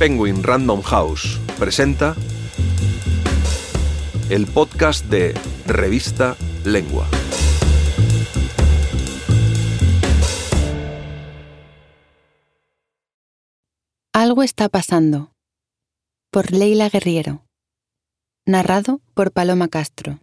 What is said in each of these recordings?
Penguin Random House presenta el podcast de Revista Lengua. Algo está pasando. Por Leila Guerriero. Narrado por Paloma Castro.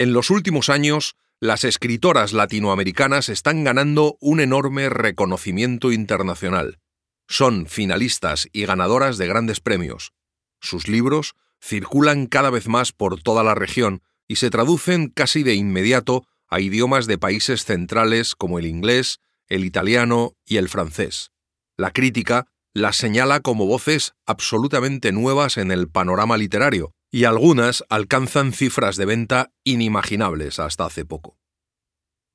En los últimos años, las escritoras latinoamericanas están ganando un enorme reconocimiento internacional. Son finalistas y ganadoras de grandes premios. Sus libros circulan cada vez más por toda la región y se traducen casi de inmediato a idiomas de países centrales como el inglés, el italiano y el francés. La crítica las señala como voces absolutamente nuevas en el panorama literario, y algunas alcanzan cifras de venta inimaginables hasta hace poco.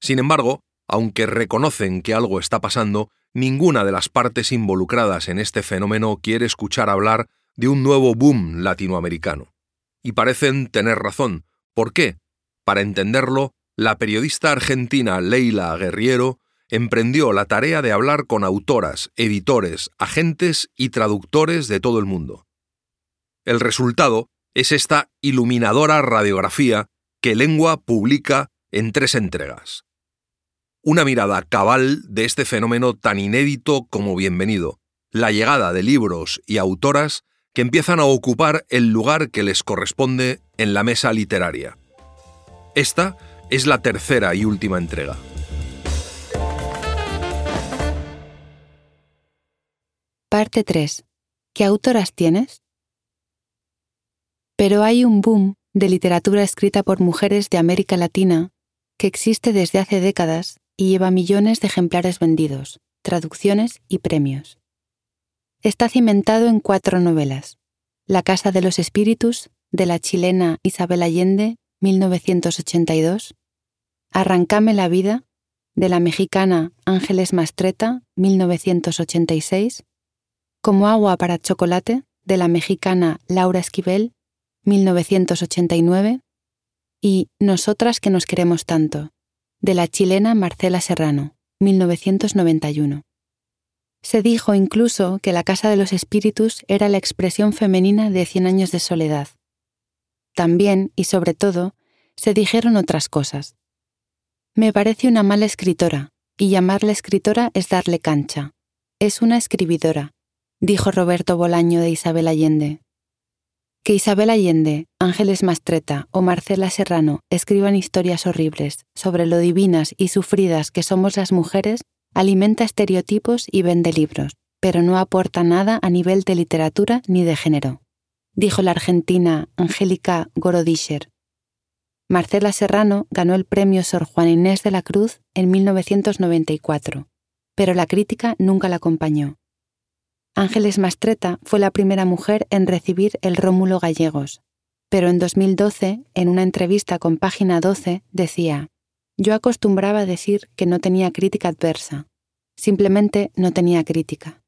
Sin embargo, aunque reconocen que algo está pasando, ninguna de las partes involucradas en este fenómeno quiere escuchar hablar de un nuevo boom latinoamericano. Y parecen tener razón. ¿Por qué? Para entenderlo, la periodista argentina Leila Guerriero emprendió la tarea de hablar con autoras, editores, agentes y traductores de todo el mundo. El resultado es esta iluminadora radiografía que Lengua publica en tres entregas. Una mirada cabal de este fenómeno tan inédito como bienvenido, la llegada de libros y autoras que empiezan a ocupar el lugar que les corresponde en la mesa literaria. Esta es la tercera y última entrega. Parte 3. ¿Qué autoras tienes? Pero hay un boom de literatura escrita por mujeres de América Latina que existe desde hace décadas y lleva millones de ejemplares vendidos, traducciones y premios. Está cimentado en cuatro novelas. La Casa de los Espíritus, de la chilena Isabel Allende, 1982. Arrancame la vida, de la mexicana Ángeles Mastreta, 1986. Como agua para chocolate, de la mexicana Laura Esquivel, 1989, y Nosotras que nos queremos tanto, de la chilena Marcela Serrano, 1991. Se dijo incluso que la Casa de los Espíritus era la expresión femenina de Cien años de soledad. También, y sobre todo, se dijeron otras cosas. Me parece una mala escritora, y llamarla escritora es darle cancha. Es una escribidora, dijo Roberto Bolaño de Isabel Allende. Que Isabel Allende, Ángeles Mastreta o Marcela Serrano escriban historias horribles sobre lo divinas y sufridas que somos las mujeres alimenta estereotipos y vende libros, pero no aporta nada a nivel de literatura ni de género, dijo la argentina Angélica Gorodischer. Marcela Serrano ganó el premio Sor Juan Inés de la Cruz en 1994, pero la crítica nunca la acompañó. Ángeles Mastreta fue la primera mujer en recibir el Rómulo Gallegos, pero en 2012, en una entrevista con Página 12, decía, yo acostumbraba decir que no tenía crítica adversa, simplemente no tenía crítica.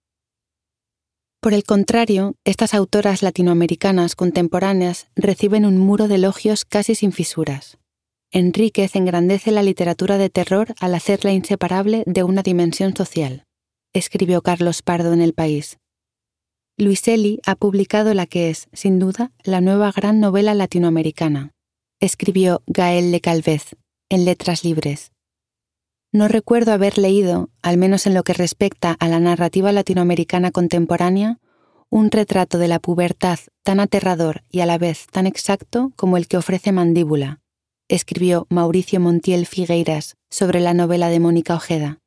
Por el contrario, estas autoras latinoamericanas contemporáneas reciben un muro de elogios casi sin fisuras. Enríquez engrandece la literatura de terror al hacerla inseparable de una dimensión social escribió Carlos Pardo en El País. Luiselli ha publicado la que es, sin duda, la nueva gran novela latinoamericana. Escribió Gael Le Calvez, en Letras Libres. No recuerdo haber leído, al menos en lo que respecta a la narrativa latinoamericana contemporánea, un retrato de la pubertad tan aterrador y a la vez tan exacto como el que ofrece Mandíbula, escribió Mauricio Montiel Figueiras sobre la novela de Mónica Ojeda.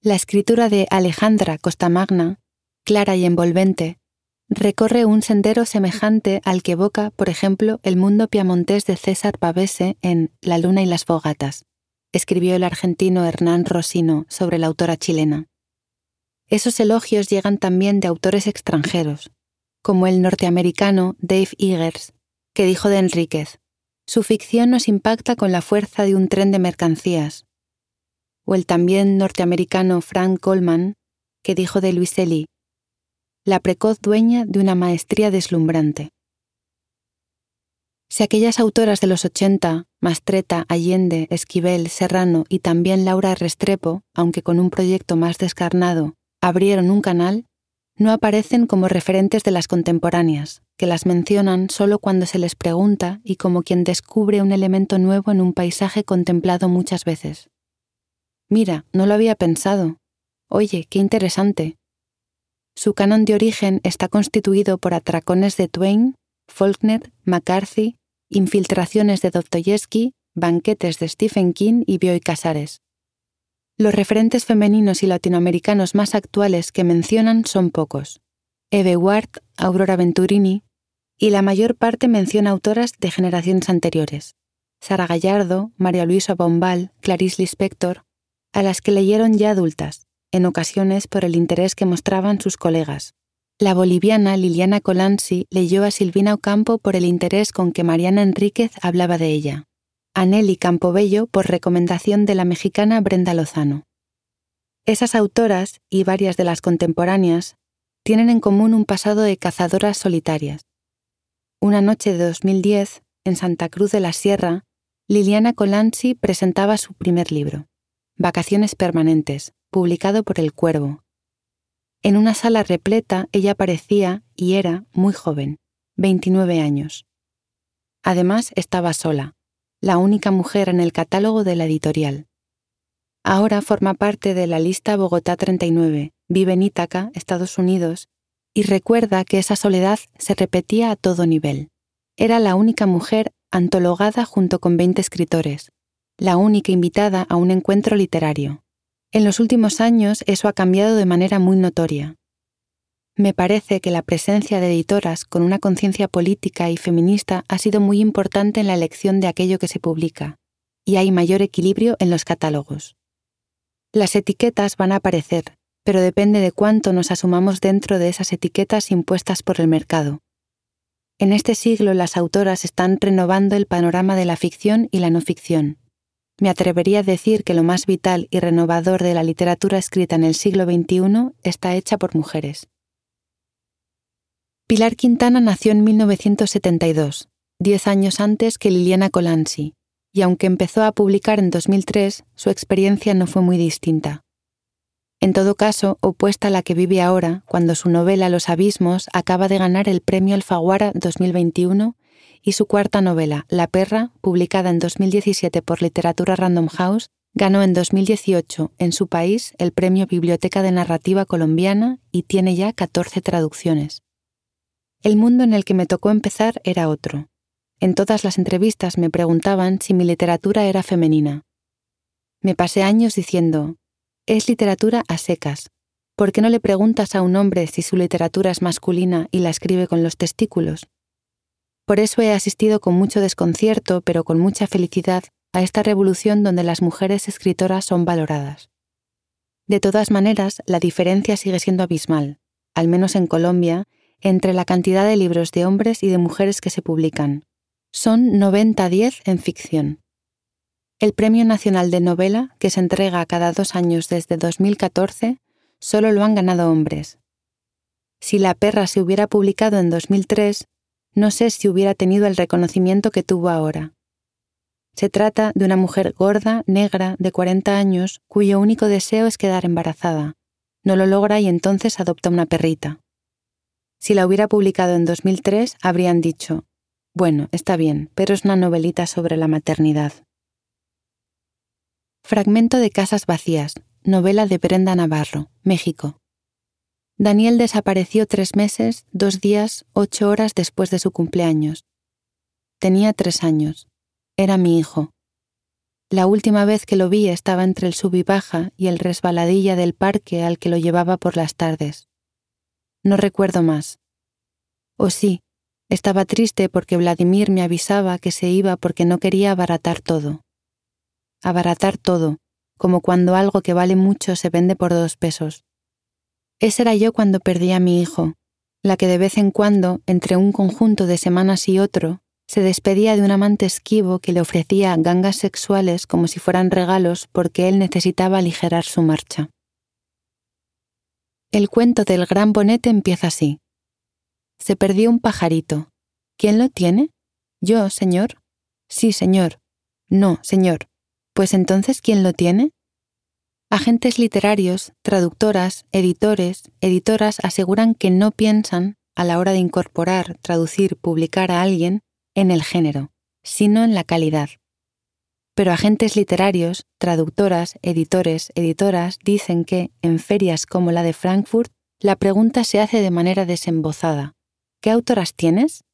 La escritura de Alejandra Costamagna, clara y envolvente, recorre un sendero semejante al que evoca, por ejemplo, el mundo piamontés de César Pavese en La luna y las fogatas, escribió el argentino Hernán Rosino sobre la autora chilena. Esos elogios llegan también de autores extranjeros, como el norteamericano Dave Eggers, que dijo de Enríquez, su ficción nos impacta con la fuerza de un tren de mercancías, o el también norteamericano Frank Coleman, que dijo de Luiselli, la precoz dueña de una maestría deslumbrante. Si aquellas autoras de los 80, Mastreta, Allende, Esquivel, Serrano y también Laura Restrepo, aunque con un proyecto más descarnado, abrieron un canal, no aparecen como referentes de las contemporáneas, que las mencionan solo cuando se les pregunta y como quien descubre un elemento nuevo en un paisaje contemplado muchas veces. Mira, no lo había pensado. Oye, qué interesante. Su canon de origen está constituido por atracones de Twain, Faulkner, McCarthy, infiltraciones de Dostoyevsky, banquetes de Stephen King y Bioy Casares. Los referentes femeninos y latinoamericanos más actuales que mencionan son pocos. Eve Ward, Aurora Venturini, y la mayor parte menciona autoras de generaciones anteriores. Sara Gallardo, María Luisa Bombal, Clarice Lispector, a las que leyeron ya adultas, en ocasiones por el interés que mostraban sus colegas. La boliviana Liliana Colanzi leyó a Silvina Ocampo por el interés con que Mariana Enríquez hablaba de ella. A Nelly Campobello por recomendación de la mexicana Brenda Lozano. Esas autoras, y varias de las contemporáneas, tienen en común un pasado de cazadoras solitarias. Una noche de 2010, en Santa Cruz de la Sierra, Liliana Colanzi presentaba su primer libro. Vacaciones Permanentes, publicado por El Cuervo. En una sala repleta ella parecía y era muy joven, 29 años. Además estaba sola, la única mujer en el catálogo de la editorial. Ahora forma parte de la lista Bogotá 39, vive en Ítaca, Estados Unidos, y recuerda que esa soledad se repetía a todo nivel. Era la única mujer antologada junto con 20 escritores, la única invitada a un encuentro literario. En los últimos años eso ha cambiado de manera muy notoria. Me parece que la presencia de editoras con una conciencia política y feminista ha sido muy importante en la elección de aquello que se publica, y hay mayor equilibrio en los catálogos. Las etiquetas van a aparecer, pero depende de cuánto nos asumamos dentro de esas etiquetas impuestas por el mercado. En este siglo las autoras están renovando el panorama de la ficción y la no ficción, me atrevería a decir que lo más vital y renovador de la literatura escrita en el siglo XXI está hecha por mujeres. Pilar Quintana nació en 1972, diez años antes que Liliana Colanzi, y aunque empezó a publicar en 2003, su experiencia no fue muy distinta. En todo caso, opuesta a la que vive ahora, cuando su novela Los Abismos acaba de ganar el Premio Alfaguara 2021 y su cuarta novela, La perra, publicada en 2017 por Literatura Random House, ganó en 2018 en su país el Premio Biblioteca de Narrativa Colombiana y tiene ya 14 traducciones. El mundo en el que me tocó empezar era otro. En todas las entrevistas me preguntaban si mi literatura era femenina. Me pasé años diciendo, es literatura a secas. ¿Por qué no le preguntas a un hombre si su literatura es masculina y la escribe con los testículos? Por eso he asistido con mucho desconcierto, pero con mucha felicidad, a esta revolución donde las mujeres escritoras son valoradas. De todas maneras, la diferencia sigue siendo abismal, al menos en Colombia, entre la cantidad de libros de hombres y de mujeres que se publican. Son 90-10 en ficción. El Premio Nacional de Novela, que se entrega cada dos años desde 2014, solo lo han ganado hombres. Si La perra se hubiera publicado en 2003, no sé si hubiera tenido el reconocimiento que tuvo ahora. Se trata de una mujer gorda, negra, de 40 años, cuyo único deseo es quedar embarazada. No lo logra y entonces adopta una perrita. Si la hubiera publicado en 2003, habrían dicho, bueno, está bien, pero es una novelita sobre la maternidad. Fragmento de Casas Vacías, novela de Brenda Navarro, México. Daniel desapareció tres meses, dos días, ocho horas después de su cumpleaños. Tenía tres años. Era mi hijo. La última vez que lo vi estaba entre el sub y baja y el resbaladilla del parque al que lo llevaba por las tardes. No recuerdo más. O sí, estaba triste porque Vladimir me avisaba que se iba porque no quería abaratar todo. Abaratar todo, como cuando algo que vale mucho se vende por dos pesos. Ese era yo cuando perdí a mi hijo, la que de vez en cuando, entre un conjunto de semanas y otro, se despedía de un amante esquivo que le ofrecía gangas sexuales como si fueran regalos porque él necesitaba aligerar su marcha. El cuento del gran bonete empieza así. Se perdió un pajarito. ¿Quién lo tiene? Yo, señor. Sí, señor. No, señor. Pues entonces, ¿quién lo tiene? Agentes literarios, traductoras, editores, editoras aseguran que no piensan, a la hora de incorporar, traducir, publicar a alguien, en el género, sino en la calidad. Pero agentes literarios, traductoras, editores, editoras dicen que, en ferias como la de Frankfurt, la pregunta se hace de manera desembozada. ¿Qué autoras tienes?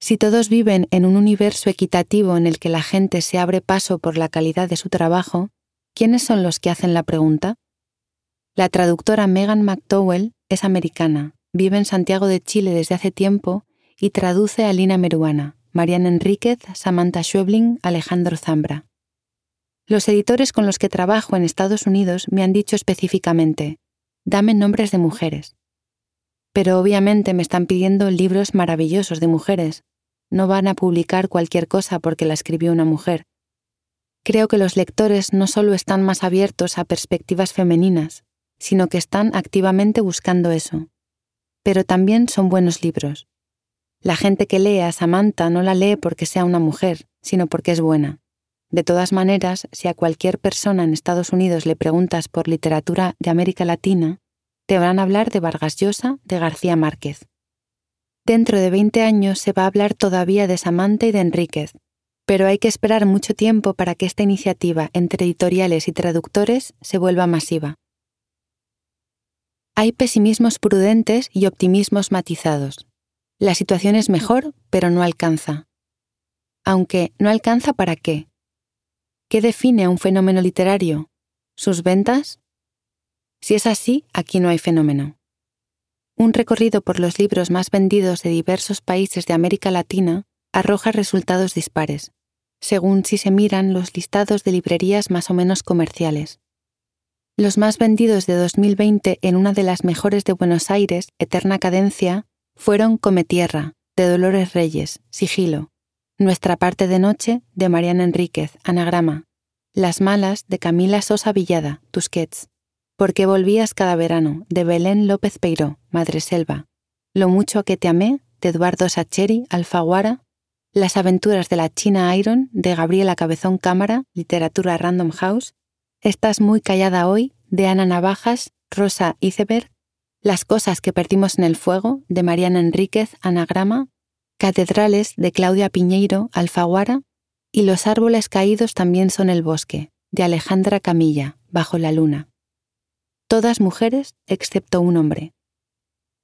Si todos viven en un universo equitativo en el que la gente se abre paso por la calidad de su trabajo, ¿quiénes son los que hacen la pregunta? La traductora Megan McDowell es americana, vive en Santiago de Chile desde hace tiempo y traduce a Lina Meruana, Mariana Enríquez, Samantha Schwebling, Alejandro Zambra. Los editores con los que trabajo en Estados Unidos me han dicho específicamente, dame nombres de mujeres. Pero obviamente me están pidiendo libros maravillosos de mujeres. No van a publicar cualquier cosa porque la escribió una mujer. Creo que los lectores no solo están más abiertos a perspectivas femeninas, sino que están activamente buscando eso. Pero también son buenos libros. La gente que lee a Samantha no la lee porque sea una mujer, sino porque es buena. De todas maneras, si a cualquier persona en Estados Unidos le preguntas por literatura de América Latina, te van a hablar de Vargas Llosa, de García Márquez. Dentro de 20 años se va a hablar todavía de Samantha y de Enríquez, pero hay que esperar mucho tiempo para que esta iniciativa entre editoriales y traductores se vuelva masiva. Hay pesimismos prudentes y optimismos matizados. La situación es mejor, pero no alcanza. Aunque, ¿no alcanza para qué? ¿Qué define a un fenómeno literario? ¿Sus ventas? Si es así, aquí no hay fenómeno. Un recorrido por los libros más vendidos de diversos países de América Latina arroja resultados dispares, según si se miran los listados de librerías más o menos comerciales. Los más vendidos de 2020 en una de las mejores de Buenos Aires, Eterna Cadencia, fueron Come Tierra, de Dolores Reyes, Sigilo, nuestra parte de noche de Mariana Enríquez, Anagrama. Las malas de Camila Sosa Villada, Tusquets. ¿Por qué volvías cada verano? de Belén López Peiró, Madre Selva. Lo mucho que te amé de Eduardo Sacheri, Alfaguara. Las aventuras de la China Iron de Gabriela Cabezón Cámara, Literatura Random House. Estás muy callada hoy de Ana Navajas, Rosa Iceberg. Las cosas que perdimos en el fuego de Mariana Enríquez, Anagrama. Catedrales de Claudia Piñeiro, Alfaguara, y Los árboles caídos también son el bosque, de Alejandra Camilla, Bajo la luna. Todas mujeres excepto un hombre.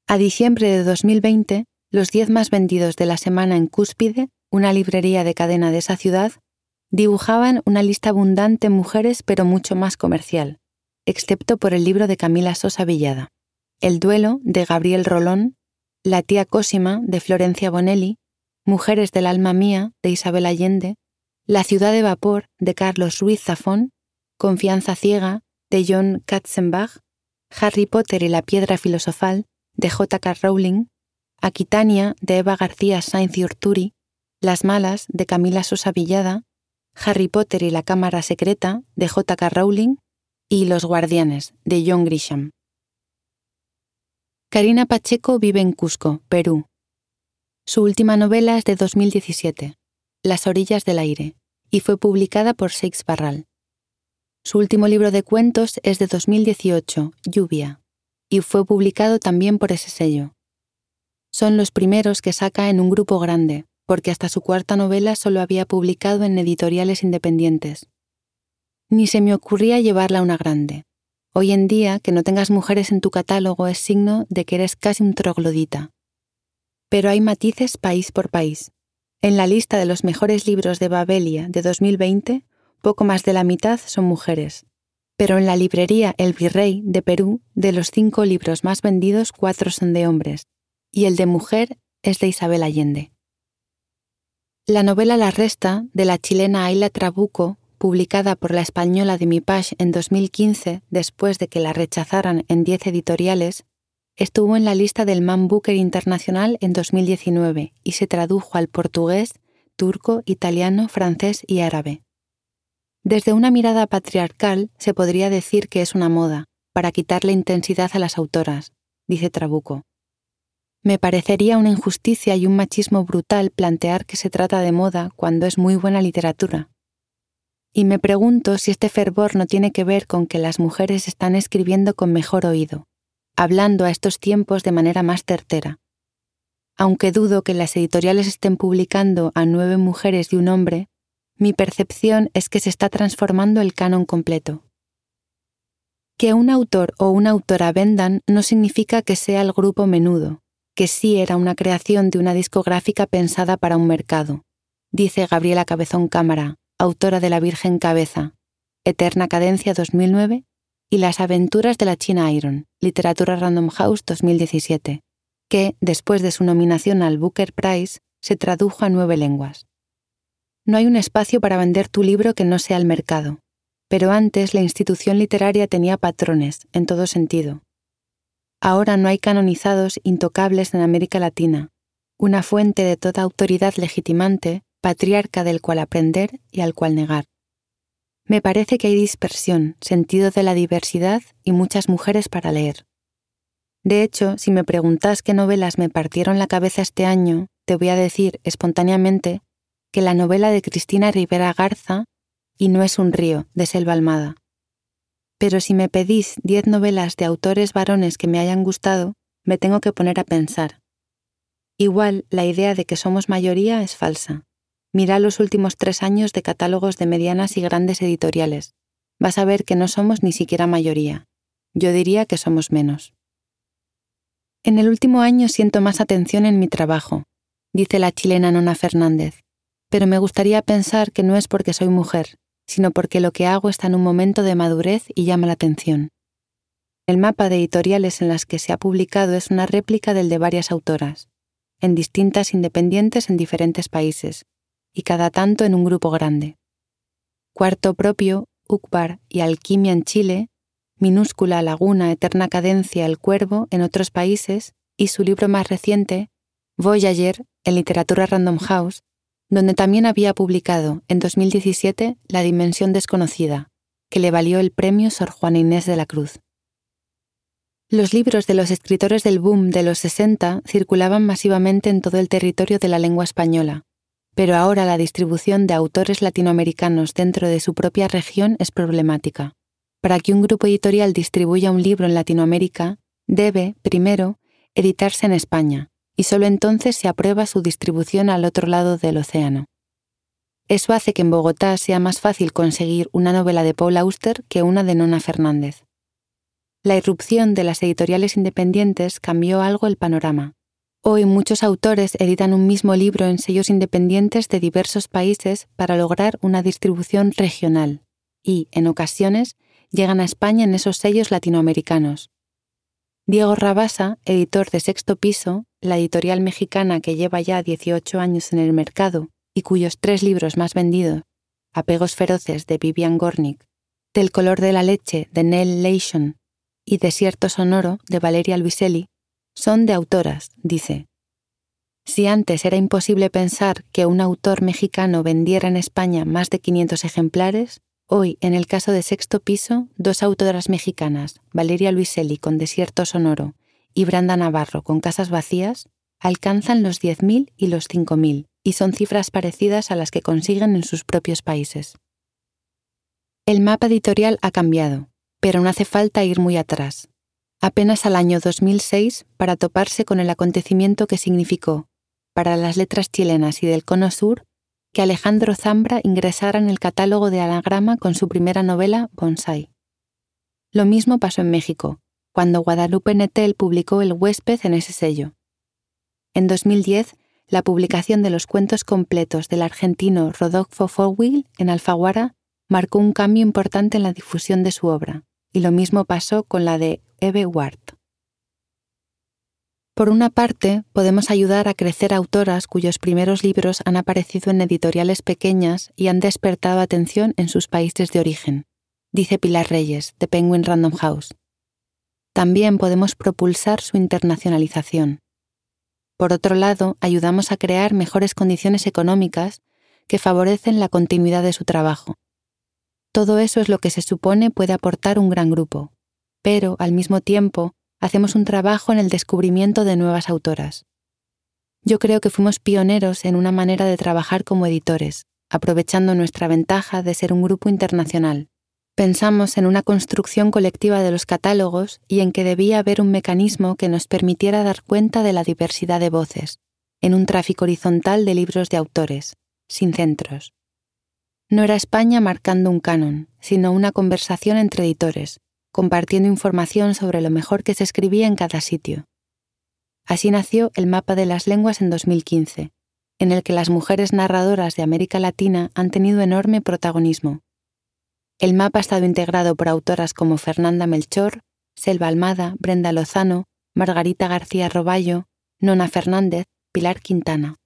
A diciembre de 2020, los diez más vendidos de la semana en Cúspide, una librería de cadena de esa ciudad, dibujaban una lista abundante en mujeres pero mucho más comercial, excepto por el libro de Camila Sosa Villada, El duelo de Gabriel Rolón la tía Cosima, de Florencia Bonelli, Mujeres del alma mía, de Isabel Allende, La ciudad de vapor, de Carlos Ruiz Zafón, Confianza ciega, de John Katzenbach, Harry Potter y la piedra filosofal, de J.K. Rowling, Aquitania, de Eva García Sainz y Urturi, Las malas, de Camila Sosa Villada, Harry Potter y la cámara secreta, de J.K. Rowling, y Los guardianes, de John Grisham. Karina Pacheco vive en Cusco, Perú. Su última novela es de 2017, Las orillas del aire, y fue publicada por Seix Barral. Su último libro de cuentos es de 2018, Lluvia, y fue publicado también por ese sello. Son los primeros que saca en un grupo grande, porque hasta su cuarta novela solo había publicado en editoriales independientes. Ni se me ocurría llevarla a una grande, Hoy en día, que no tengas mujeres en tu catálogo es signo de que eres casi un troglodita. Pero hay matices país por país. En la lista de los mejores libros de Babelia de 2020, poco más de la mitad son mujeres. Pero en la librería El Virrey de Perú, de los cinco libros más vendidos, cuatro son de hombres, y el de mujer es de Isabel Allende. La novela La Resta, de la chilena Ayla Trabuco, publicada por la española de Mipash en 2015 después de que la rechazaran en 10 editoriales, estuvo en la lista del Man Booker Internacional en 2019 y se tradujo al portugués, turco, italiano, francés y árabe. Desde una mirada patriarcal se podría decir que es una moda, para quitarle intensidad a las autoras, dice Trabuco. Me parecería una injusticia y un machismo brutal plantear que se trata de moda cuando es muy buena literatura. Y me pregunto si este fervor no tiene que ver con que las mujeres están escribiendo con mejor oído, hablando a estos tiempos de manera más certera. Aunque dudo que las editoriales estén publicando a nueve mujeres y un hombre, mi percepción es que se está transformando el canon completo. Que un autor o una autora vendan no significa que sea el grupo menudo, que sí era una creación de una discográfica pensada para un mercado, dice Gabriela Cabezón Cámara, autora de La Virgen Cabeza, Eterna Cadencia 2009 y Las aventuras de la China Iron, Literatura Random House 2017, que, después de su nominación al Booker Prize, se tradujo a nueve lenguas. No hay un espacio para vender tu libro que no sea el mercado, pero antes la institución literaria tenía patrones, en todo sentido. Ahora no hay canonizados intocables en América Latina, una fuente de toda autoridad legitimante, patriarca del cual aprender y al cual negar. Me parece que hay dispersión, sentido de la diversidad y muchas mujeres para leer. De hecho, si me preguntas qué novelas me partieron la cabeza este año, te voy a decir espontáneamente que la novela de Cristina Rivera Garza y No es un río, de Selva Almada. Pero si me pedís diez novelas de autores varones que me hayan gustado, me tengo que poner a pensar. Igual la idea de que somos mayoría es falsa. Mira los últimos tres años de catálogos de medianas y grandes editoriales. Vas a ver que no somos ni siquiera mayoría. Yo diría que somos menos. En el último año siento más atención en mi trabajo, dice la chilena Nona Fernández, pero me gustaría pensar que no es porque soy mujer, sino porque lo que hago está en un momento de madurez y llama la atención. El mapa de editoriales en las que se ha publicado es una réplica del de varias autoras, en distintas independientes en diferentes países, y cada tanto en un grupo grande. Cuarto propio, Ucbar y Alquimia en Chile, Minúscula Laguna, Eterna Cadencia, El Cuervo en otros países, y su libro más reciente, Voyager, en literatura Random House, donde también había publicado en 2017 La Dimensión Desconocida, que le valió el premio Sor Juana Inés de la Cruz. Los libros de los escritores del boom de los 60 circulaban masivamente en todo el territorio de la lengua española, pero ahora la distribución de autores latinoamericanos dentro de su propia región es problemática. Para que un grupo editorial distribuya un libro en Latinoamérica, debe, primero, editarse en España, y solo entonces se aprueba su distribución al otro lado del océano. Eso hace que en Bogotá sea más fácil conseguir una novela de Paul Auster que una de Nona Fernández. La irrupción de las editoriales independientes cambió algo el panorama. Hoy muchos autores editan un mismo libro en sellos independientes de diversos países para lograr una distribución regional y, en ocasiones, llegan a España en esos sellos latinoamericanos, Diego Rabasa, editor de Sexto Piso, la editorial mexicana que lleva ya 18 años en el mercado y cuyos tres libros más vendidos, Apegos Feroces de Vivian Gornick, Del color de la leche de Nell Leishon y Desierto Sonoro de Valeria Luiselli, son de autoras, dice. Si antes era imposible pensar que un autor mexicano vendiera en España más de 500 ejemplares, Hoy, en el caso de Sexto Piso, dos autoras mexicanas, Valeria Luiselli con Desierto Sonoro y Branda Navarro con Casas Vacías, alcanzan los 10.000 y los 5.000, y son cifras parecidas a las que consiguen en sus propios países. El mapa editorial ha cambiado, pero no hace falta ir muy atrás. Apenas al año 2006 para toparse con el acontecimiento que significó, para las letras chilenas y del Cono Sur, que Alejandro Zambra ingresara en el catálogo de Anagrama con su primera novela, Bonsai. Lo mismo pasó en México, cuando Guadalupe Netel publicó El huésped en ese sello. En 2010, la publicación de los cuentos completos del argentino Rodolfo Fowil en Alfaguara marcó un cambio importante en la difusión de su obra, y lo mismo pasó con la de Eve Ward. Por una parte, podemos ayudar a crecer autoras cuyos primeros libros han aparecido en editoriales pequeñas y han despertado atención en sus países de origen, dice Pilar Reyes, de Penguin Random House. También podemos propulsar su internacionalización. Por otro lado, ayudamos a crear mejores condiciones económicas que favorecen la continuidad de su trabajo. Todo eso es lo que se supone puede aportar un gran grupo, pero, al mismo tiempo, hacemos un trabajo en el descubrimiento de nuevas autoras. Yo creo que fuimos pioneros en una manera de trabajar como editores, aprovechando nuestra ventaja de ser un grupo internacional. Pensamos en una construcción colectiva de los catálogos y en que debía haber un mecanismo que nos permitiera dar cuenta de la diversidad de voces, en un tráfico horizontal de libros de autores, sin centros. No era España marcando un canon, sino una conversación entre editores, compartiendo información sobre lo mejor que se escribía en cada sitio. Así nació el Mapa de las Lenguas en 2015, en el que las mujeres narradoras de América Latina han tenido enorme protagonismo el mapa ha estado integrado por autoras como Fernanda Melchor, Selva Almada, Brenda Lozano, Margarita García Roballo, Nona Fernández, Pilar Quintana.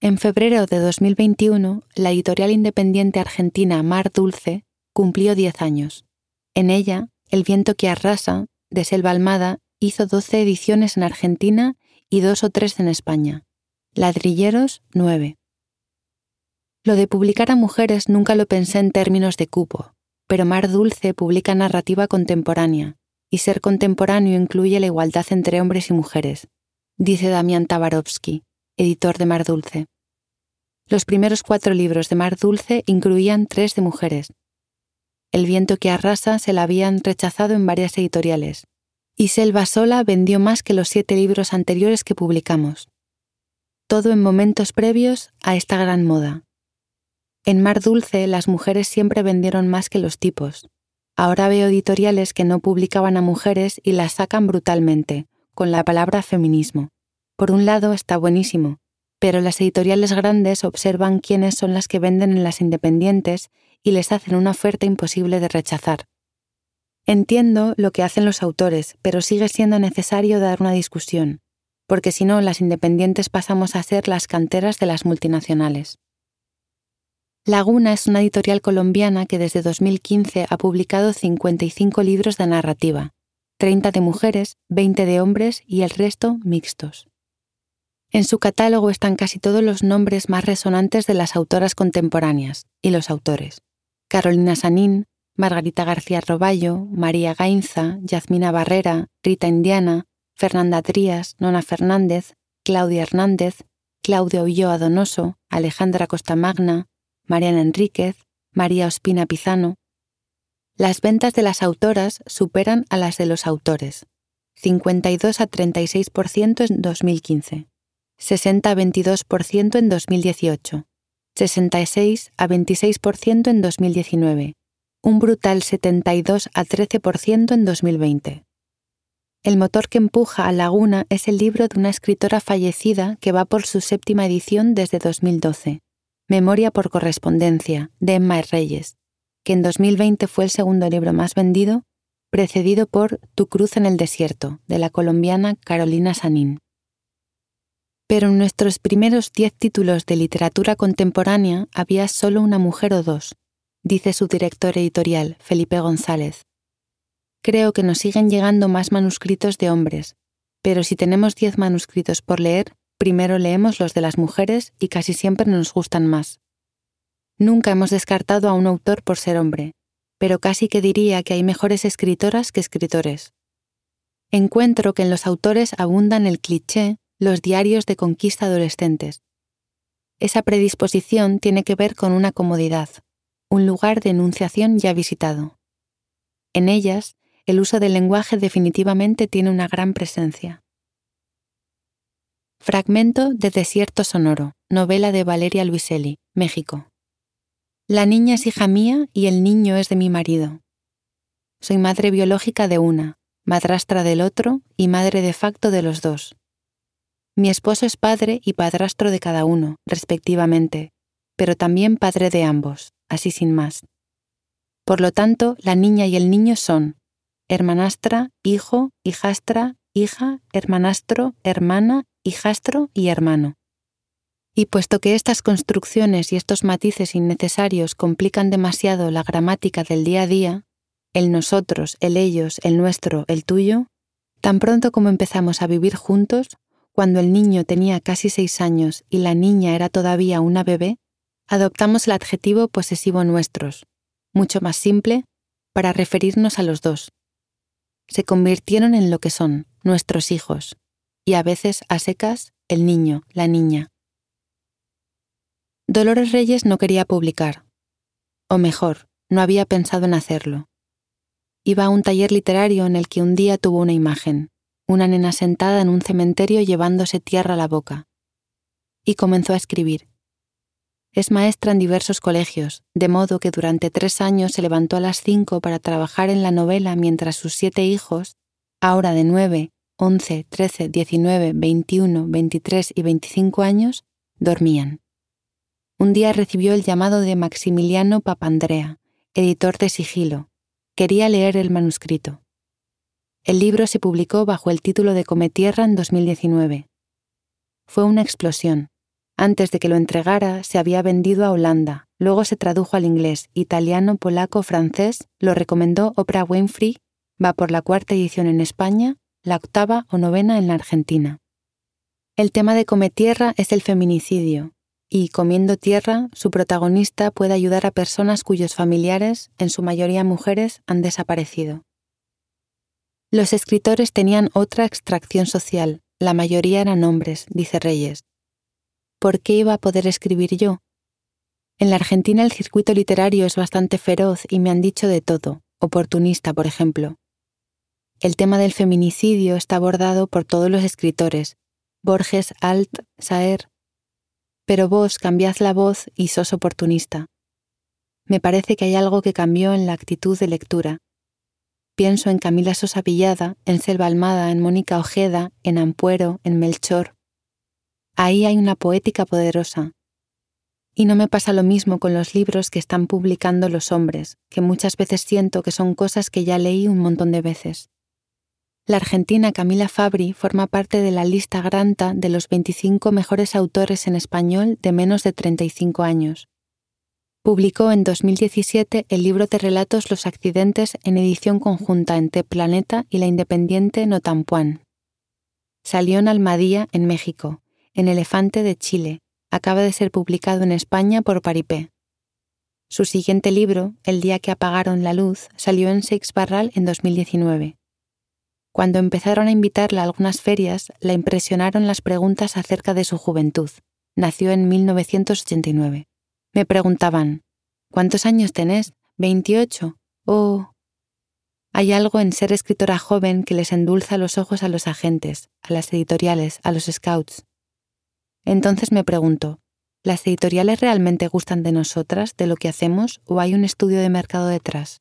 En febrero de 2021, la editorial independiente argentina Mar Dulce cumplió 10 años. En ella, El viento que arrasa, de Selva Almada, hizo 12 ediciones en Argentina y dos o tres en España. Ladrilleros, 9. Lo de publicar a mujeres nunca lo pensé en términos de cupo, pero Mar Dulce publica narrativa contemporánea, y ser contemporáneo incluye la igualdad entre hombres y mujeres, dice Damián Tabarovsky, editor de Mar Dulce. Los primeros cuatro libros de Mar Dulce incluían tres de mujeres. El viento que arrasa se la habían rechazado en varias editoriales, y Selva sola vendió más que los siete libros anteriores que publicamos. Todo en momentos previos a esta gran moda, en Mar Dulce las mujeres siempre vendieron más que los tipos. Ahora veo editoriales que no publicaban a mujeres y las sacan brutalmente, con la palabra feminismo. Por un lado está buenísimo, pero las editoriales grandes observan quiénes son las que venden en las independientes y les hacen una oferta imposible de rechazar. Entiendo lo que hacen los autores, pero sigue siendo necesario dar una discusión, porque si no, las independientes pasamos a ser las canteras de las multinacionales. Laguna es una editorial colombiana que desde 2015 ha publicado 55 libros de narrativa, 30 de mujeres, 20 de hombres y el resto mixtos. En su catálogo están casi todos los nombres más resonantes de las autoras contemporáneas y los autores. Carolina Sanín, Margarita García Roballo, María Gainza, Yazmina Barrera, Rita Indiana, Fernanda Trías, Nona Fernández, Claudia Hernández, Claudio Ulloa Donoso, Alejandra Costamagna, Mariana Enríquez, María Ospina Pizano. Las ventas de las autoras superan a las de los autores, 52 a 36% en 2015, 60 a 22% en 2018, 66 a 26% en 2019, un brutal 72 a 13% en 2020. El motor que empuja a Laguna es el libro de una escritora fallecida que va por su séptima edición desde 2012 Memoria por correspondencia, de Emma Reyes, que en 2020 fue el segundo libro más vendido, precedido por Tu cruz en el desierto, de la colombiana Carolina Sanín. Pero en nuestros primeros diez títulos de literatura contemporánea había solo una mujer o dos, dice su director editorial, Felipe González. Creo que nos siguen llegando más manuscritos de hombres, pero si tenemos diez manuscritos por leer, Primero leemos los de las mujeres y casi siempre nos gustan más. Nunca hemos descartado a un autor por ser hombre, pero casi que diría que hay mejores escritoras que escritores. Encuentro que en los autores abundan el cliché, los diarios de conquista adolescentes. Esa predisposición tiene que ver con una comodidad, un lugar de enunciación ya visitado. En ellas, el uso del lenguaje definitivamente tiene una gran presencia. Fragmento de Desierto Sonoro, novela de Valeria Luiselli, México. La niña es hija mía y el niño es de mi marido. Soy madre biológica de una, madrastra del otro y madre de facto de los dos. Mi esposo es padre y padrastro de cada uno, respectivamente, pero también padre de ambos, así sin más. Por lo tanto, la niña y el niño son hermanastra, hijo, hijastra, hija, hermanastro, hermana hijastro y hermano. Y puesto que estas construcciones y estos matices innecesarios complican demasiado la gramática del día a día, el nosotros, el ellos, el nuestro, el tuyo, tan pronto como empezamos a vivir juntos, cuando el niño tenía casi seis años y la niña era todavía una bebé, adoptamos el adjetivo posesivo nuestros, mucho más simple, para referirnos a los dos. Se convirtieron en lo que son, nuestros hijos, y a veces a secas el niño, la niña. Dolores Reyes no quería publicar. O mejor, no había pensado en hacerlo. Iba a un taller literario en el que un día tuvo una imagen, una nena sentada en un cementerio llevándose tierra a la boca. Y comenzó a escribir. Es maestra en diversos colegios, de modo que durante tres años se levantó a las cinco para trabajar en la novela mientras sus siete hijos, ahora de nueve, once, trece, diecinueve, veintiuno, veintitrés y veinticinco años, dormían. Un día recibió el llamado de Maximiliano Papandrea, editor de Sigilo. Quería leer el manuscrito. El libro se publicó bajo el título de Cometierra en 2019. Fue una explosión. Antes de que lo entregara, se había vendido a Holanda, luego se tradujo al inglés, italiano, polaco, francés, lo recomendó Oprah Winfrey, va por la cuarta edición en España, la octava o novena en la Argentina. El tema de Cometierra es el feminicidio, y Comiendo Tierra, su protagonista puede ayudar a personas cuyos familiares, en su mayoría mujeres, han desaparecido. Los escritores tenían otra extracción social, la mayoría eran hombres, dice Reyes. ¿Por qué iba a poder escribir yo? En la Argentina el circuito literario es bastante feroz y me han dicho de todo, oportunista, por ejemplo. El tema del feminicidio está abordado por todos los escritores, Borges, Alt, Saer, pero vos cambiad la voz y sos oportunista. Me parece que hay algo que cambió en la actitud de lectura. Pienso en Camila Sosa Villada, en Selva Almada, en Mónica Ojeda, en Ampuero, en Melchor. Ahí hay una poética poderosa. Y no me pasa lo mismo con los libros que están publicando los hombres, que muchas veces siento que son cosas que ya leí un montón de veces. La argentina Camila Fabri forma parte de la lista Granta de los 25 mejores autores en español de menos de 35 años. Publicó en 2017 el libro de relatos Los accidentes en edición conjunta entre Planeta y la independiente Notampuán. Salió en Almadía, en México, en Elefante de Chile. Acaba de ser publicado en España por Paripé. Su siguiente libro, El día que apagaron la luz, salió en Seix Barral en 2019. Cuando empezaron a invitarla a algunas ferias, la impresionaron las preguntas acerca de su juventud. Nació en 1989. Me preguntaban, ¿cuántos años tenés? ¿28? Oh. Hay algo en ser escritora joven que les endulza los ojos a los agentes, a las editoriales, a los scouts. Entonces me pregunto, ¿las editoriales realmente gustan de nosotras, de lo que hacemos, o hay un estudio de mercado detrás?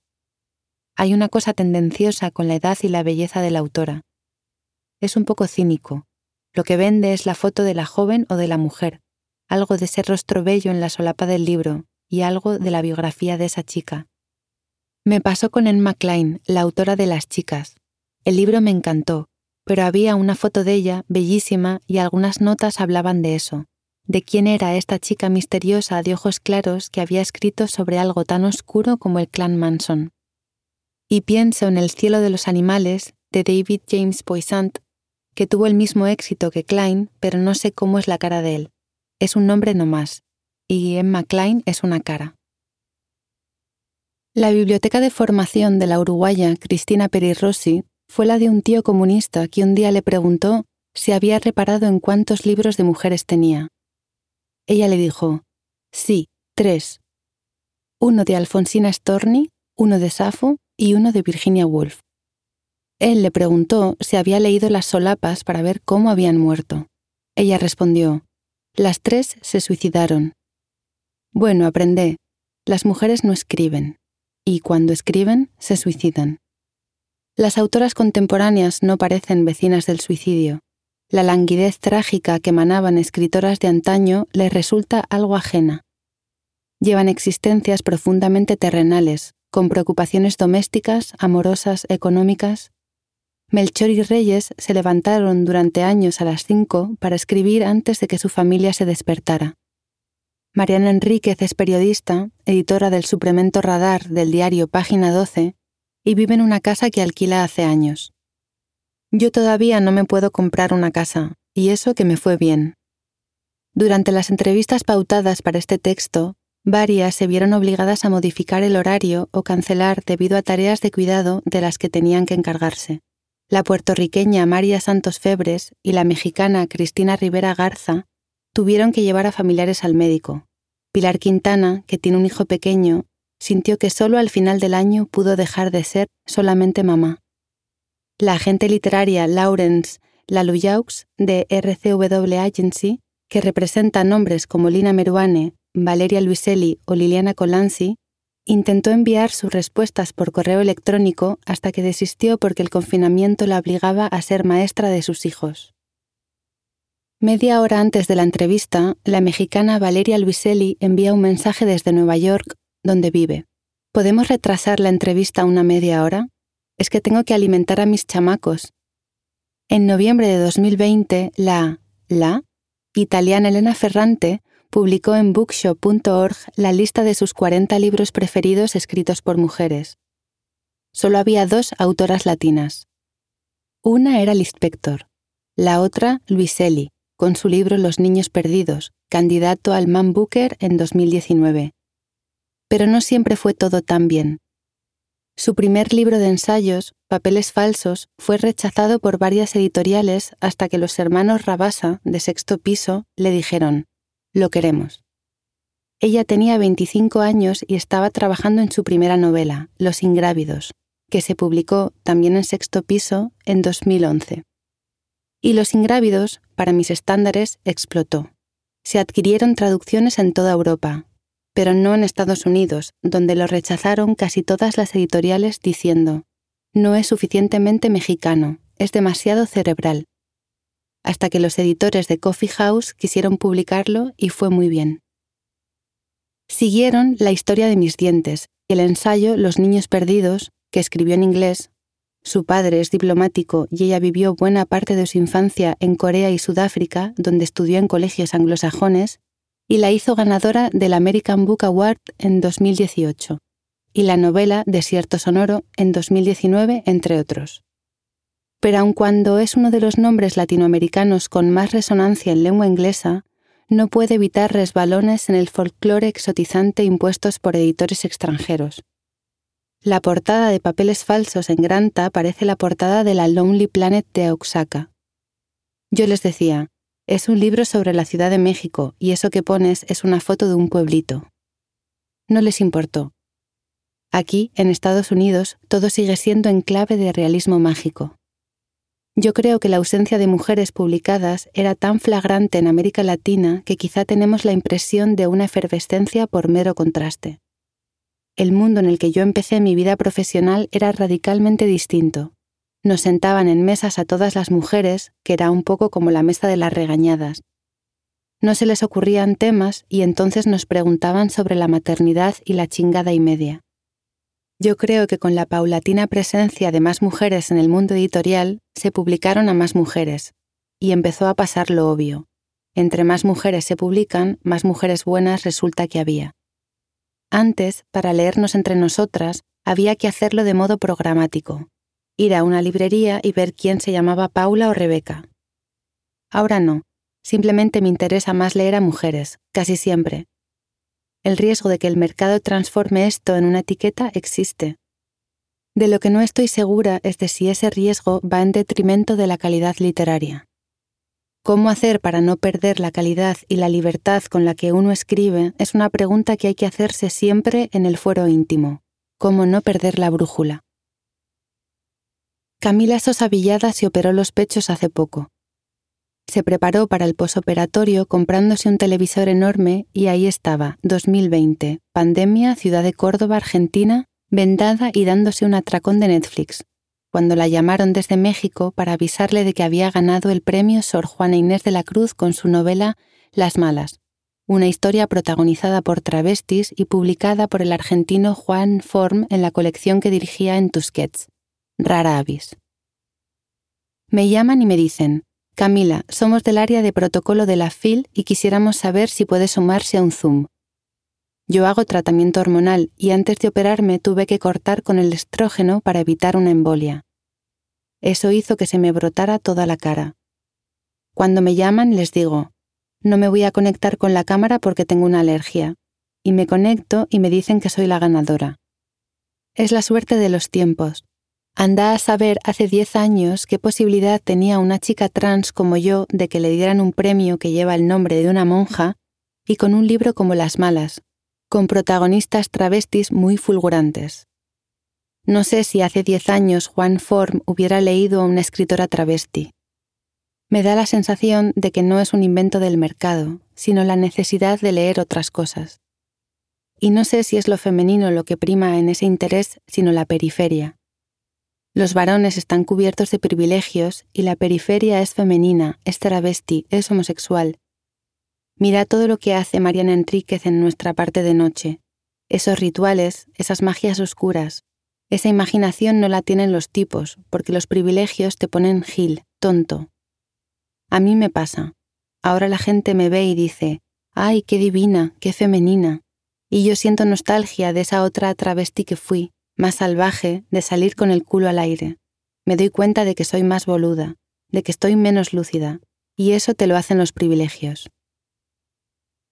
hay una cosa tendenciosa con la edad y la belleza de la autora. Es un poco cínico. Lo que vende es la foto de la joven o de la mujer, algo de ese rostro bello en la solapa del libro y algo de la biografía de esa chica. Me pasó con Emma Klein, la autora de Las chicas. El libro me encantó, pero había una foto de ella bellísima y algunas notas hablaban de eso, de quién era esta chica misteriosa de ojos claros que había escrito sobre algo tan oscuro como el clan Manson y pienso en El cielo de los animales de David James Poissant, que tuvo el mismo éxito que Klein, pero no sé cómo es la cara de él. Es un nombre no más, y Emma Klein es una cara. La biblioteca de formación de la uruguaya Cristina Perirossi fue la de un tío comunista que un día le preguntó si había reparado en cuántos libros de mujeres tenía. Ella le dijo, sí, tres. Uno de Alfonsina Storni, uno de Safo y uno de Virginia Woolf. Él le preguntó si había leído las solapas para ver cómo habían muerto. Ella respondió, las tres se suicidaron. Bueno, aprendé, las mujeres no escriben, y cuando escriben, se suicidan. Las autoras contemporáneas no parecen vecinas del suicidio. La languidez trágica que emanaban escritoras de antaño les resulta algo ajena. Llevan existencias profundamente terrenales, con preocupaciones domésticas, amorosas, económicas. Melchor y Reyes se levantaron durante años a las cinco para escribir antes de que su familia se despertara. Mariana Enríquez es periodista, editora del suplemento Radar del diario Página 12, y vive en una casa que alquila hace años. Yo todavía no me puedo comprar una casa, y eso que me fue bien. Durante las entrevistas pautadas para este texto, Varias se vieron obligadas a modificar el horario o cancelar debido a tareas de cuidado de las que tenían que encargarse. La puertorriqueña María Santos Febres y la mexicana Cristina Rivera Garza tuvieron que llevar a familiares al médico. Pilar Quintana, que tiene un hijo pequeño, sintió que solo al final del año pudo dejar de ser solamente mamá. La agente literaria Lawrence Laluyaux de RCW Agency, que representa nombres como Lina Meruane, Valeria Luiselli o Liliana Colanzi, intentó enviar sus respuestas por correo electrónico hasta que desistió porque el confinamiento la obligaba a ser maestra de sus hijos. Media hora antes de la entrevista, la mexicana Valeria Luiselli envía un mensaje desde Nueva York, donde vive. ¿Podemos retrasar la entrevista una media hora? Es que tengo que alimentar a mis chamacos. En noviembre de 2020, la, la, italiana Elena Ferrante publicó en bookshop.org la lista de sus 40 libros preferidos escritos por mujeres. Solo había dos autoras latinas. Una era Lispector, la otra Luiselli, con su libro Los Niños Perdidos, candidato al Man Booker en 2019. Pero no siempre fue todo tan bien. Su primer libro de ensayos, Papeles Falsos, fue rechazado por varias editoriales hasta que los hermanos Rabasa, de sexto piso, le dijeron, Lo queremos. Ella tenía 25 años y estaba trabajando en su primera novela, Los Ingrávidos, que se publicó también en sexto piso en 2011. Y Los Ingrávidos, para mis estándares, explotó. Se adquirieron traducciones en toda Europa, pero no en Estados Unidos, donde lo rechazaron casi todas las editoriales diciendo, no es suficientemente mexicano, es demasiado cerebral. Hasta que los editores de Coffee House quisieron publicarlo y fue muy bien. Siguieron La historia de mis dientes y el ensayo Los niños perdidos, que escribió en inglés. Su padre es diplomático y ella vivió buena parte de su infancia en Corea y Sudáfrica, donde estudió en colegios anglosajones, y la hizo ganadora del American Book Award en 2018, y la novela Desierto Sonoro en 2019, entre otros. Pero aun cuando es uno de los nombres latinoamericanos con más resonancia en lengua inglesa, no puede evitar resbalones en el folclore exotizante impuestos por editores extranjeros. La portada de Papeles Falsos en Granta parece la portada de la Lonely Planet de Oaxaca. Yo les decía, es un libro sobre la Ciudad de México y eso que pones es una foto de un pueblito. No les importó. Aquí, en Estados Unidos, todo sigue siendo en clave de realismo mágico. Yo creo que la ausencia de mujeres publicadas era tan flagrante en América Latina que quizá tenemos la impresión de una efervescencia por mero contraste. El mundo en el que yo empecé mi vida profesional era radicalmente distinto, nos sentaban en mesas a todas las mujeres, que era un poco como la mesa de las regañadas. No se les ocurrían temas y entonces nos preguntaban sobre la maternidad y la chingada y media. Yo creo que con la paulatina presencia de más mujeres en el mundo editorial, se publicaron a más mujeres, y empezó a pasar lo obvio. Entre más mujeres se publican, más mujeres buenas resulta que había. Antes, para leernos entre nosotras, había que hacerlo de modo programático, ir a una librería y ver quién se llamaba Paula o Rebeca. Ahora no, simplemente me interesa más leer a mujeres, casi siempre. El riesgo de que el mercado transforme esto en una etiqueta existe. De lo que no estoy segura es de si ese riesgo va en detrimento de la calidad literaria. ¿Cómo hacer para no perder la calidad y la libertad con la que uno escribe es una pregunta que hay que hacerse siempre en el fuero íntimo. ¿Cómo no perder la brújula? Camila Sosa Villada se operó los pechos hace poco. Se preparó para el posoperatorio comprándose un televisor enorme y ahí estaba, 2020, pandemia, ciudad de Córdoba, Argentina, vendada y dándose un atracón de Netflix, cuando la llamaron desde México para avisarle de que había ganado el premio Sor Juana Inés de la Cruz con su novela Las Malas, una historia protagonizada por travestis y publicada por el argentino Juan Form en la colección que dirigía en Tusquets rara avis. Me llaman y me dicen, Camila, somos del área de protocolo de la FIL y quisiéramos saber si puede sumarse a un Zoom. Yo hago tratamiento hormonal y antes de operarme tuve que cortar con el estrógeno para evitar una embolia. Eso hizo que se me brotara toda la cara. Cuando me llaman les digo, no me voy a conectar con la cámara porque tengo una alergia, y me conecto y me dicen que soy la ganadora. Es la suerte de los tiempos. Anda a saber hace 10 años qué posibilidad tenía una chica trans como yo de que le dieran un premio que lleva el nombre de una monja y con un libro como Las Malas, con protagonistas travestis muy fulgurantes. No sé si hace diez años Juan Form hubiera leído a una escritora travesti. Me da la sensación de que no es un invento del mercado, sino la necesidad de leer otras cosas. Y no sé si es lo femenino lo que prima en ese interés, sino la periferia. Los varones están cubiertos de privilegios y la periferia es femenina, es travesti, es homosexual. Mira todo lo que hace Mariana Enríquez en nuestra parte de noche. Esos rituales, esas magias oscuras. Esa imaginación no la tienen los tipos, porque los privilegios te ponen gil, tonto. A mí me pasa. Ahora la gente me ve y dice, ¡ay, qué divina, qué femenina! Y yo siento nostalgia de esa otra travesti que fui, más salvaje, de salir con el culo al aire. Me doy cuenta de que soy más boluda, de que estoy menos lúcida, y eso te lo hacen los privilegios.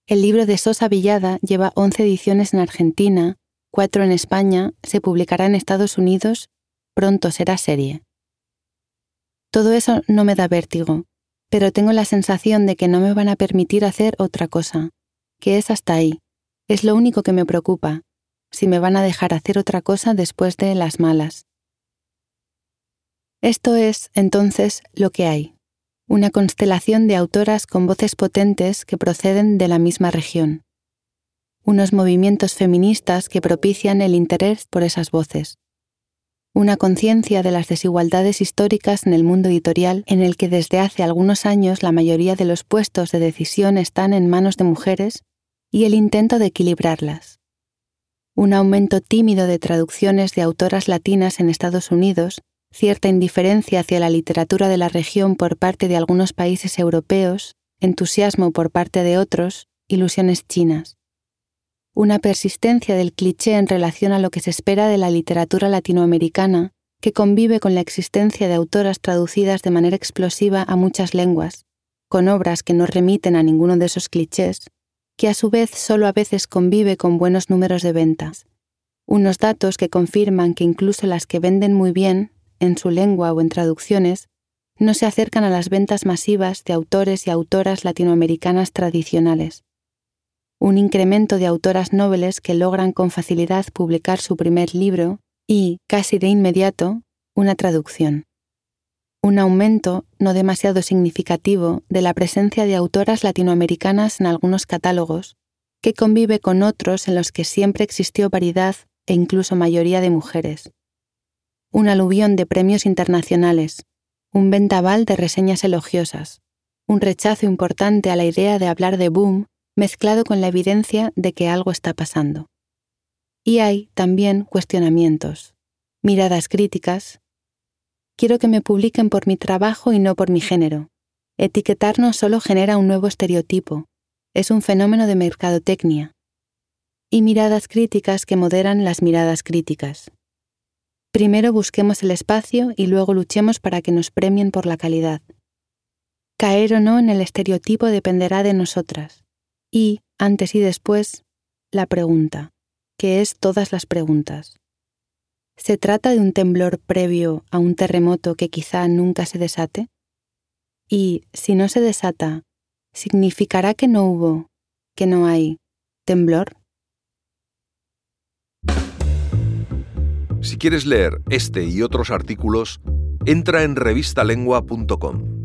El libro de Sosa Villada lleva 11 ediciones en Argentina, 4 en España, se publicará en Estados Unidos, pronto será serie. Todo eso no me da vértigo, pero tengo la sensación de que no me van a permitir hacer otra cosa, que es hasta ahí. Es lo único que me preocupa, si me van a dejar hacer otra cosa después de las malas. Esto es, entonces, lo que hay, una constelación de autoras con voces potentes que proceden de la misma región, unos movimientos feministas que propician el interés por esas voces, una conciencia de las desigualdades históricas en el mundo editorial en el que desde hace algunos años la mayoría de los puestos de decisión están en manos de mujeres y el intento de equilibrarlas un aumento tímido de traducciones de autoras latinas en Estados Unidos, cierta indiferencia hacia la literatura de la región por parte de algunos países europeos, entusiasmo por parte de otros, ilusiones chinas. Una persistencia del cliché en relación a lo que se espera de la literatura latinoamericana, que convive con la existencia de autoras traducidas de manera explosiva a muchas lenguas, con obras que no remiten a ninguno de esos clichés, que a su vez solo a veces convive con buenos números de ventas. Unos datos que confirman que incluso las que venden muy bien, en su lengua o en traducciones, no se acercan a las ventas masivas de autores y autoras latinoamericanas tradicionales. Un incremento de autoras nobles que logran con facilidad publicar su primer libro y, casi de inmediato, una traducción un aumento no demasiado significativo de la presencia de autoras latinoamericanas en algunos catálogos, que convive con otros en los que siempre existió variedad e incluso mayoría de mujeres. Un aluvión de premios internacionales, un ventaval de reseñas elogiosas, un rechazo importante a la idea de hablar de boom mezclado con la evidencia de que algo está pasando. Y hay también cuestionamientos, miradas críticas, Quiero que me publiquen por mi trabajo y no por mi género. Etiquetarnos solo genera un nuevo estereotipo. Es un fenómeno de mercadotecnia. Y miradas críticas que moderan las miradas críticas. Primero busquemos el espacio y luego luchemos para que nos premien por la calidad. Caer o no en el estereotipo dependerá de nosotras. Y, antes y después, la pregunta, que es todas las preguntas. ¿Se trata de un temblor previo a un terremoto que quizá nunca se desate? Y si no se desata, ¿significará que no hubo, que no hay temblor? Si quieres leer este y otros artículos, entra en revistalengua.com.